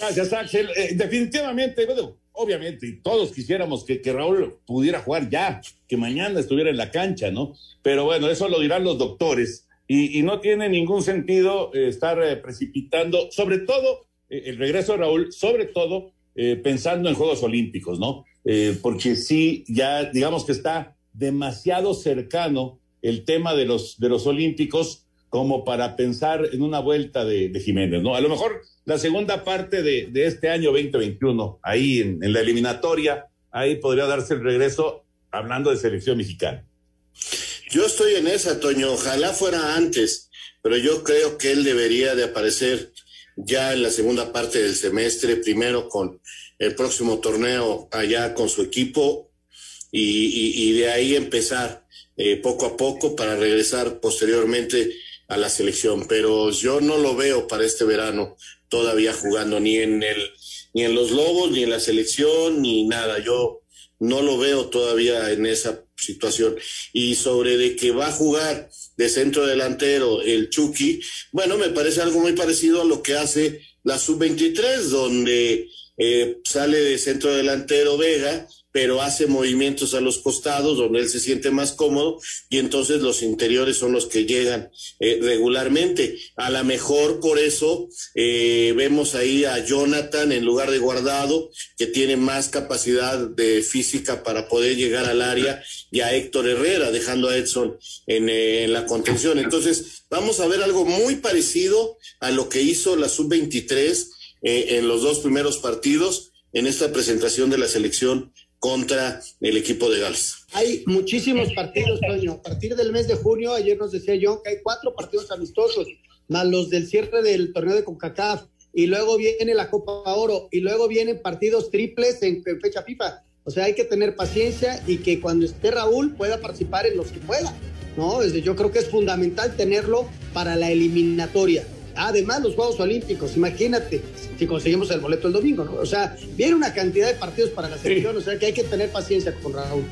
Gracias, Axel. Eh, definitivamente, bueno, obviamente, y todos quisiéramos que, que, Raúl pudiera jugar ya, que mañana estuviera en la cancha, ¿no? Pero bueno, eso lo dirán los doctores. Y, no tiene ningún sentido eh, estar eh, precipitando, sobre todo eh, el regreso de Raúl, sobre todo pensando en Juegos Olímpicos, ¿no? porque sí, ya digamos que está demasiado cercano el tema de los, de los Olímpicos como para pensar en una vuelta de, Jiménez, ¿no? A lo mejor la segunda parte de, este año 2021, ahí en, la eliminatoria, ahí podría darse el regreso hablando de selección mexicana. Yo estoy en esa, Toño, ojalá fuera antes, pero yo creo que él debería de aparecer ya en la segunda parte del semestre, primero con el próximo torneo allá con su equipo y de ahí empezar eh, poco a poco para regresar posteriormente a la selección, pero yo no lo veo para este verano todavía jugando ni en el ni en los Lobos ni en la selección ni nada. Yo no lo veo todavía en esa situación. Y sobre de que va a jugar de centro delantero el Chucky, bueno, me parece algo muy parecido a lo que hace la sub-23, donde eh, sale de centro delantero Vega pero hace movimientos a los costados donde él se siente más cómodo y entonces los interiores son los que llegan eh, regularmente. A lo mejor por eso eh, vemos ahí a Jonathan en lugar de guardado, que tiene más capacidad de física para poder llegar al área, y a Héctor Herrera, dejando a Edson en, eh, en la contención. Entonces, vamos a ver algo muy parecido a lo que hizo la sub-23 en los dos primeros partidos en esta presentación de la selección contra el equipo de Gales. Hay muchísimos partidos, Toño. A partir del mes de junio, ayer nos decía yo que hay cuatro partidos amistosos, más los del cierre del torneo de CONCACAF, y luego viene la Copa Oro, y luego vienen partidos triples en, en fecha FIFA. O sea, hay que tener paciencia y que cuando esté Raúl pueda participar en los que pueda. ¿no? Yo creo que es fundamental tenerlo para la eliminatoria. Además, los Juegos Olímpicos, imagínate si conseguimos el boleto el domingo, ¿no? O sea, viene una cantidad de partidos para la selección, sí. o sea que hay que tener paciencia con Raúl.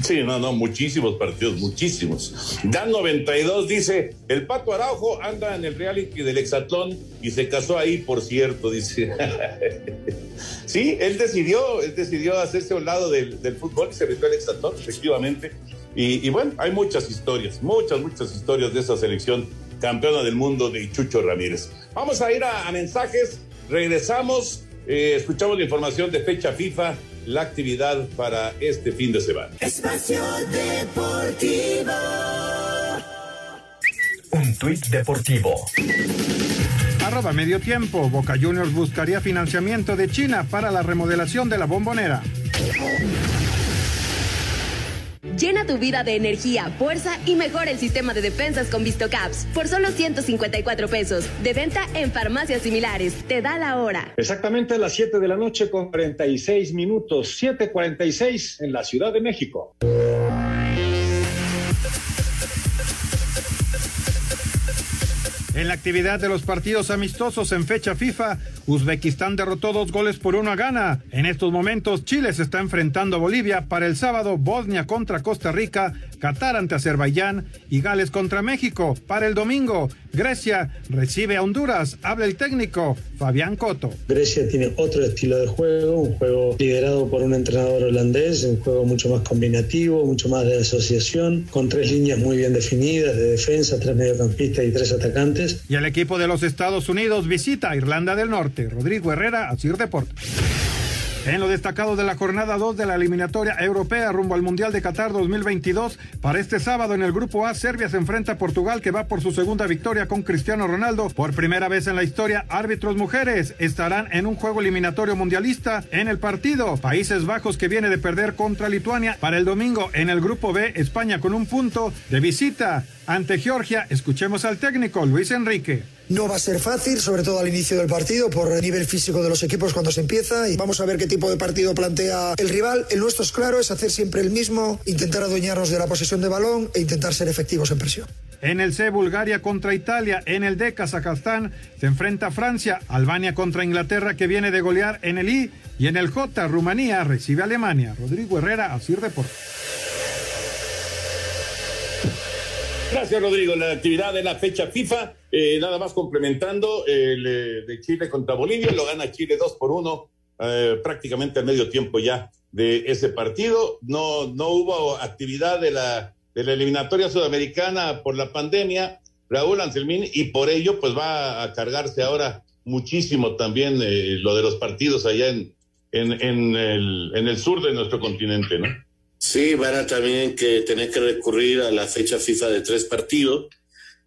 Sí, no, no, muchísimos partidos, muchísimos. Dan 92 dice, el Pato Araujo anda en el reality del hexatlón y se casó ahí, por cierto, dice. [LAUGHS] sí, él decidió, él decidió hacerse a un lado del, del fútbol y se metió al hexatlón, efectivamente. Y, y, bueno, hay muchas historias, muchas, muchas historias de esa selección campeona del mundo de Chucho Ramírez. Vamos a ir a, a mensajes, regresamos, eh, escuchamos la información de fecha FIFA, la actividad para este fin de semana. Espacio Deportivo. Un tuit deportivo. Arroba medio tiempo. Boca Juniors buscaría financiamiento de China para la remodelación de la bombonera. Llena tu vida de energía, fuerza y mejora el sistema de defensas con VistoCaps por solo 154 pesos. De venta en farmacias similares. Te da la hora. Exactamente a las 7 de la noche con 46 minutos. 7:46 en la Ciudad de México. En la actividad de los partidos amistosos en fecha FIFA, Uzbekistán derrotó dos goles por uno a Ghana. En estos momentos, Chile se está enfrentando a Bolivia para el sábado, Bosnia contra Costa Rica, Qatar ante Azerbaiyán y Gales contra México. Para el domingo, Grecia recibe a Honduras. Habla el técnico Fabián Coto. Grecia tiene otro estilo de juego, un juego liderado por un entrenador holandés, un juego mucho más combinativo, mucho más de asociación, con tres líneas muy bien definidas de defensa, tres mediocampistas y tres atacantes. Y el equipo de los Estados Unidos visita a Irlanda del Norte. Rodrigo Herrera, Asir Deportes. En lo destacado de la jornada 2 de la eliminatoria europea rumbo al Mundial de Qatar 2022, para este sábado en el grupo A, Serbia se enfrenta a Portugal que va por su segunda victoria con Cristiano Ronaldo. Por primera vez en la historia, árbitros mujeres estarán en un juego eliminatorio mundialista en el partido. Países Bajos que viene de perder contra Lituania para el domingo en el grupo B, España con un punto de visita ante Georgia. Escuchemos al técnico Luis Enrique. No va a ser fácil, sobre todo al inicio del partido, por el nivel físico de los equipos cuando se empieza. Y vamos a ver qué tipo de partido plantea el rival. El nuestro es claro, es hacer siempre el mismo, intentar adueñarnos de la posesión de balón e intentar ser efectivos en presión. En el C, Bulgaria contra Italia. En el D, Kazajstán se enfrenta Francia. Albania contra Inglaterra, que viene de golear en el I. Y en el J, Rumanía recibe a Alemania. Rodrigo Herrera, Asir Deportes. Gracias, Rodrigo. La actividad de la fecha FIFA, eh, nada más complementando el eh, de Chile contra Bolivia, lo gana Chile 2 por 1, eh, prácticamente al medio tiempo ya de ese partido. No, no hubo actividad de la, de la eliminatoria sudamericana por la pandemia, Raúl Anselmín, y por ello, pues va a cargarse ahora muchísimo también lo de los partidos allá en, en, en, el, en el sur de nuestro continente, ¿no? Sí, van a también que tener que recurrir a la fecha FIFA de tres partidos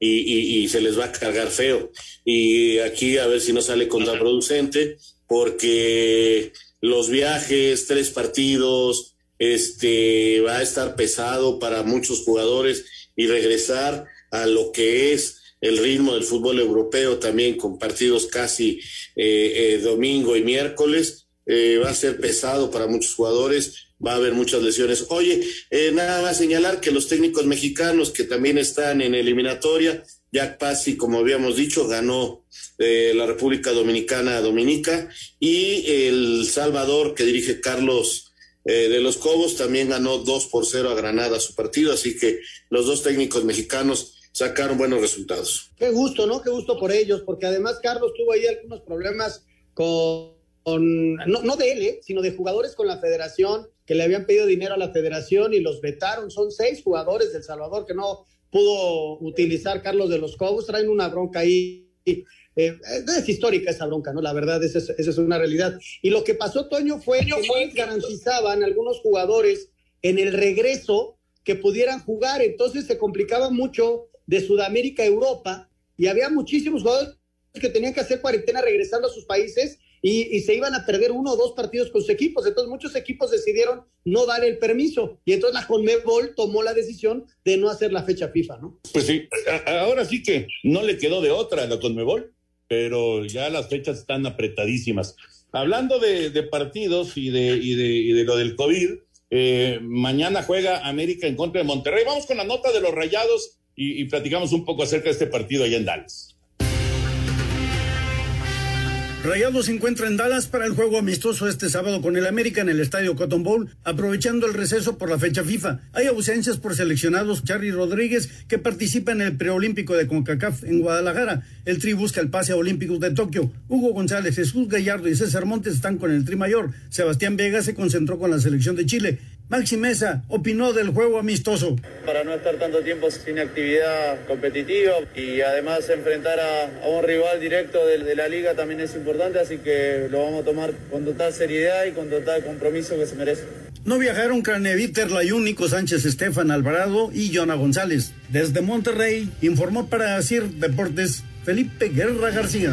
y, se les va a cargar feo. Y aquí a ver si no sale contraproducente, porque los viajes, tres partidos, este, va a estar pesado para muchos jugadores y regresar a lo que es el ritmo del fútbol europeo también con partidos casi eh, eh, domingo y miércoles, eh, va a ser pesado para muchos jugadores va a haber muchas lesiones. Oye, eh, nada más señalar que los técnicos mexicanos que también están en eliminatoria, Jack Pazzi, como habíamos dicho, ganó eh, la República Dominicana a Dominica y El Salvador, que dirige Carlos eh, de los Cobos, también ganó 2 por 0 a Granada su partido, así que los dos técnicos mexicanos sacaron buenos resultados. Qué gusto, ¿no? Qué gusto por ellos, porque además Carlos tuvo ahí algunos problemas con, no, no de él, sino de jugadores con la federación que le habían pedido dinero a la federación y los vetaron. Son seis jugadores del Salvador que no pudo utilizar Carlos de los Cobos. Traen una bronca ahí. Eh, es histórica esa bronca, ¿no? La verdad, esa es, una realidad. Y lo que pasó, Toño, fue que garantizaban algunos jugadores en el regreso que pudieran jugar. Entonces se complicaba mucho de Sudamérica a Europa y había muchísimos jugadores que tenían que hacer cuarentena regresando a sus países y, se iban a perder uno o dos partidos con sus equipos. Entonces muchos equipos decidieron no dar el permiso y entonces la Conmebol tomó la decisión de no hacer la fecha FIFA, ¿no? Pues sí, ahora sí que no le quedó de otra a la Conmebol, pero ya las fechas están apretadísimas. Hablando de, partidos y de, y, de, y de lo del COVID, eh, mañana juega América en contra de Monterrey. Vamos con la nota de los rayados y, y platicamos un poco acerca de este partido allá en Dallas. Rayados se encuentra en Dallas para el juego amistoso este sábado con el América en el estadio Cotton Bowl, aprovechando el receso por la fecha FIFA. Hay ausencias por seleccionados Charly Rodríguez, que participa en el preolímpico de CONCACAF en Guadalajara. El Tri busca el pase a Olímpicos de Tokio. Hugo González, Jesús Gallardo y César Montes están con el Tri Mayor. Sebastián Vega se concentró con la selección de Chile. Maxi Mesa opinó del juego amistoso. Para no estar tanto tiempo sin actividad competitiva y además enfrentar a, un rival directo de, la liga también es importante, así que lo vamos a tomar con total seriedad y con total compromiso que se merece. No viajaron Craneviter Layún, Nico Sánchez, Estefan Alvarado y Jonah González. Desde Monterrey informó para CIR Deportes Felipe Guerra García.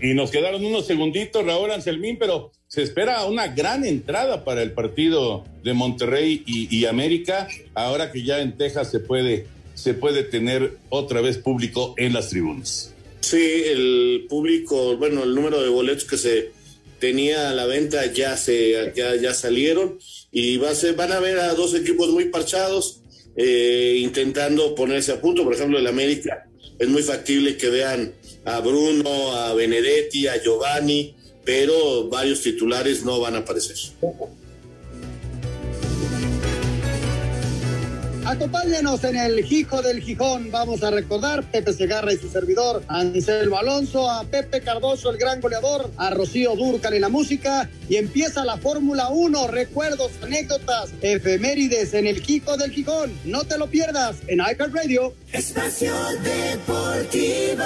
Y nos quedaron unos segunditos, Raúl Anselmín, pero se espera una gran entrada para el partido de Monterrey y, América, ahora que ya en Texas se puede, se puede tener otra vez público en las tribunas. Sí, el público, bueno, el número de boletos que se tenía a la venta ya se ya, ya salieron y va a ser, van a ver a dos equipos muy parchados eh, intentando ponerse a punto. Por ejemplo, el América es muy factible que vean a Bruno, a Benedetti, a Giovanni, pero varios titulares no van a aparecer. Acompáñenos en el Hijo del Gijón. Vamos a recordar Pepe Segarra y su servidor, Anselmo Alonso, a Pepe Cardoso, el gran goleador, a Rocío Durcal en la música. Y empieza la Fórmula 1. Recuerdos, anécdotas, efemérides en el Hijo del Gijón. No te lo pierdas en iCard Radio. Espacio Deportivo.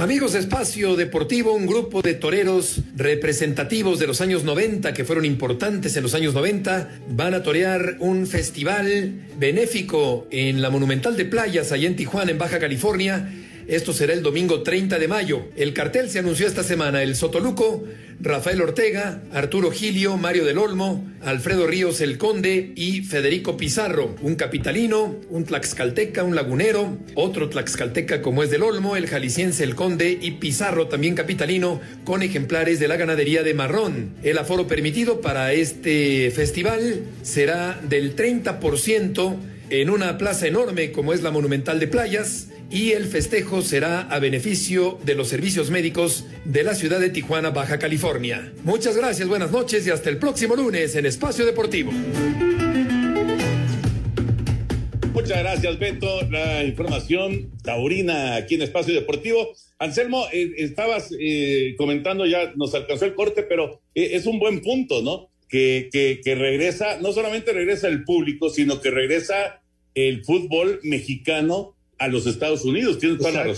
Amigos de Espacio Deportivo, un grupo de toreros representativos de los años 90 que fueron importantes en los años 90 van a torear un festival benéfico en la Monumental de Playas allá en Tijuana, en Baja California esto será el domingo 30 de mayo. El cartel se anunció esta semana. El Sotoluco, Rafael Ortega, Arturo Gilio, Mario del Olmo, Alfredo Ríos el Conde y Federico Pizarro. Un capitalino, un tlaxcalteca, un lagunero, otro tlaxcalteca como es del Olmo, el jalisciense el Conde y Pizarro también capitalino con ejemplares de la ganadería de Marrón. El aforo permitido para este festival será del 30% en una plaza enorme como es la Monumental de Playas y el festejo será a beneficio de los servicios médicos de la ciudad de Tijuana, Baja California. Muchas gracias, buenas noches y hasta el próximo lunes en Espacio Deportivo. Muchas gracias, Beto. La información taurina aquí en Espacio Deportivo. Anselmo, eh, estabas eh, comentando, ya nos alcanzó el corte, pero eh, es un buen punto, ¿no? Que, regresa, no solamente regresa el público, sino que regresa el fútbol mexicano a los Estados Unidos. Tienes toda la.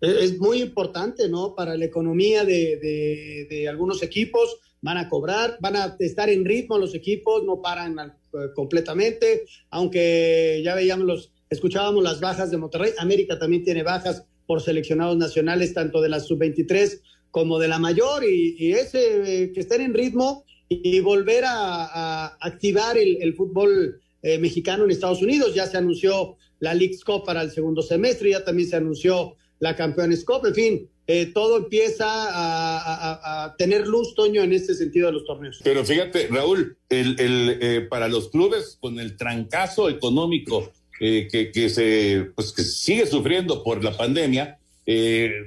Es muy importante, ¿no? Para la economía de, de, algunos equipos. Van a cobrar, van a estar en ritmo los equipos, no paran eh, completamente, aunque ya veíamos los, escuchábamos las bajas de Monterrey. América también tiene bajas por seleccionados nacionales, tanto de la sub-23 como de la mayor, y, ese eh, que estén en ritmo y, volver a, activar el, fútbol eh, mexicano en Estados Unidos. Ya se anunció la League's Cup para el segundo semestre, ya también se anunció la Campeones Cup, en fin, eh, todo empieza a, tener luz, Toño, en este sentido de los torneos. Pero fíjate, Raúl, el, el eh, para los clubes con el trancazo económico eh, que, que, se, pues, que sigue sufriendo por la pandemia,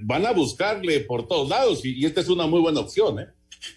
van a buscarle por todos lados y, y, esta es una muy buena opción. ¿eh?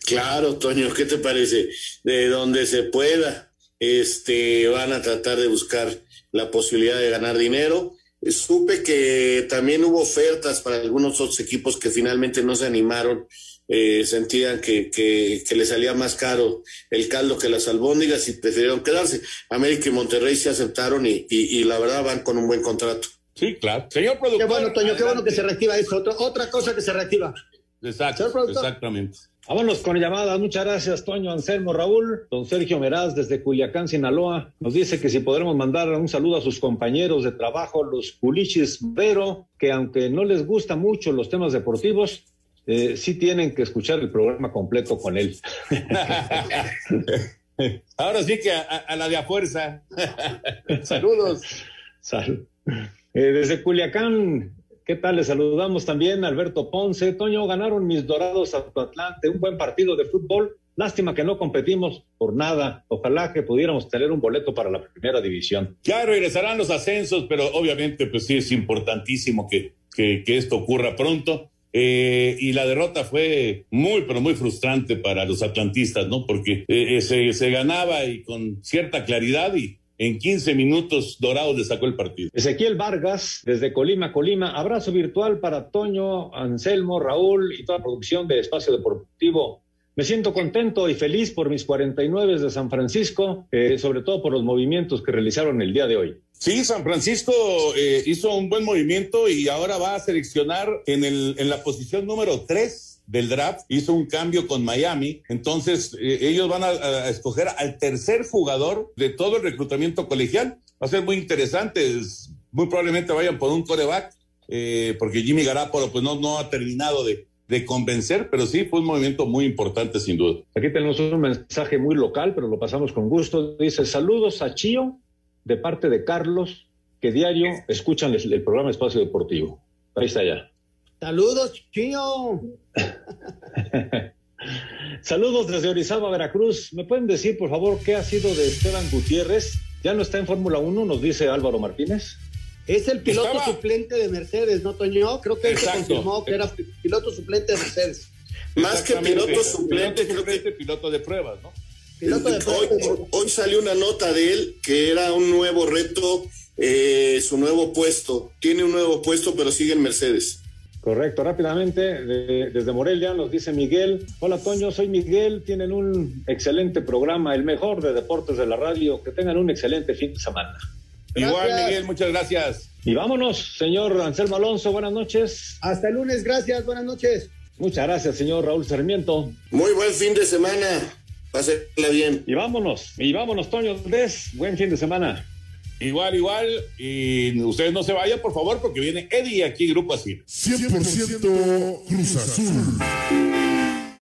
Claro, Toño, ¿qué te parece? De donde se pueda, este, van a tratar de buscar la posibilidad de ganar dinero. Supe que también hubo ofertas para algunos otros equipos que finalmente no se animaron, eh, sentían que, que, que les salía más caro el caldo que las albóndigas y prefirieron quedarse. América y Monterrey se aceptaron y, y, la verdad van con un buen contrato. Sí, claro. Señor productor. Qué bueno, Toño, qué bueno que se reactiva eso. Otra, otra cosa que se reactiva. Exacto, exactamente. Vámonos con llamadas. Muchas gracias, Toño Anselmo Raúl. Don Sergio Meraz, desde Culiacán, Sinaloa, nos dice que si podremos mandar un saludo a sus compañeros de trabajo, los Pulichis, pero que aunque no les gustan mucho los temas deportivos, eh, sí tienen que escuchar el programa completo con él. [LAUGHS] Ahora sí que a, la de a fuerza. [LAUGHS] Saludos. Salud. Eh, desde Culiacán, ¿Qué tal? Les saludamos también Alberto Ponce. Toño, ganaron mis dorados a Atlante, un buen partido de fútbol. Lástima que no competimos por nada. Ojalá que pudiéramos tener un boleto para la primera división. Ya regresarán los ascensos, pero obviamente pues sí es importantísimo que, que, esto ocurra pronto. Eh, y la derrota fue muy, pero muy frustrante para los atlantistas, ¿no? Porque eh, se, se ganaba y con cierta claridad y en 15 minutos Dorados le sacó el partido. Ezequiel Vargas, desde Colima, Colima. Abrazo virtual para Toño, Anselmo, Raúl y toda la producción de Espacio Deportivo. Me siento contento y feliz por mis 49 de San Francisco, eh, sobre todo por los movimientos que realizaron el día de hoy. Sí, San Francisco eh, hizo un buen movimiento y ahora va a seleccionar en, el, en la posición número 3 del draft, hizo un cambio con Miami, entonces eh, ellos van a, escoger al tercer jugador de todo el reclutamiento colegial. Va a ser muy interesante, muy probablemente vayan por un coreback, eh, porque Jimmy Garapolo pues no, no ha terminado de, de convencer, pero sí fue un movimiento muy importante sin duda. Aquí tenemos un mensaje muy local, pero lo pasamos con gusto. Dice, saludos a Chío de parte de Carlos, que diario escuchan el, el programa Espacio Deportivo. Ahí está ya. Saludos, Chino. [LAUGHS] Saludos desde Orizaba, Veracruz. ¿Me pueden decir, por favor, qué ha sido de Esteban Gutiérrez? ¿Ya no está en Fórmula 1? Nos dice Álvaro Martínez. Es el piloto suplente de Mercedes, ¿no, Toño? Creo que él se confirmó que era piloto suplente de Mercedes. Más que piloto suplente, creo que piloto de pruebas, ¿no? Hoy, hoy, salió una nota de él que era un nuevo reto, eh, su nuevo puesto. Tiene un nuevo puesto, pero sigue en Mercedes. Correcto, rápidamente, desde Morelia nos dice Miguel, hola Toño, soy Miguel, tienen un excelente programa, el mejor de deportes de la radio, que tengan un excelente fin de semana. Igual, Miguel, muchas gracias. Y vámonos, señor Anselmo Alonso, buenas noches. Hasta el lunes, gracias, buenas noches. Muchas gracias, señor Raúl Sarmiento. Muy buen fin de semana. Pásenla bien. Y vámonos, y vámonos, Toño Des. Buen fin de semana. Igual, igual. Y ustedes no se vayan, por favor, porque viene Eddie aquí, Grupo Así. 100% Cruz Azul.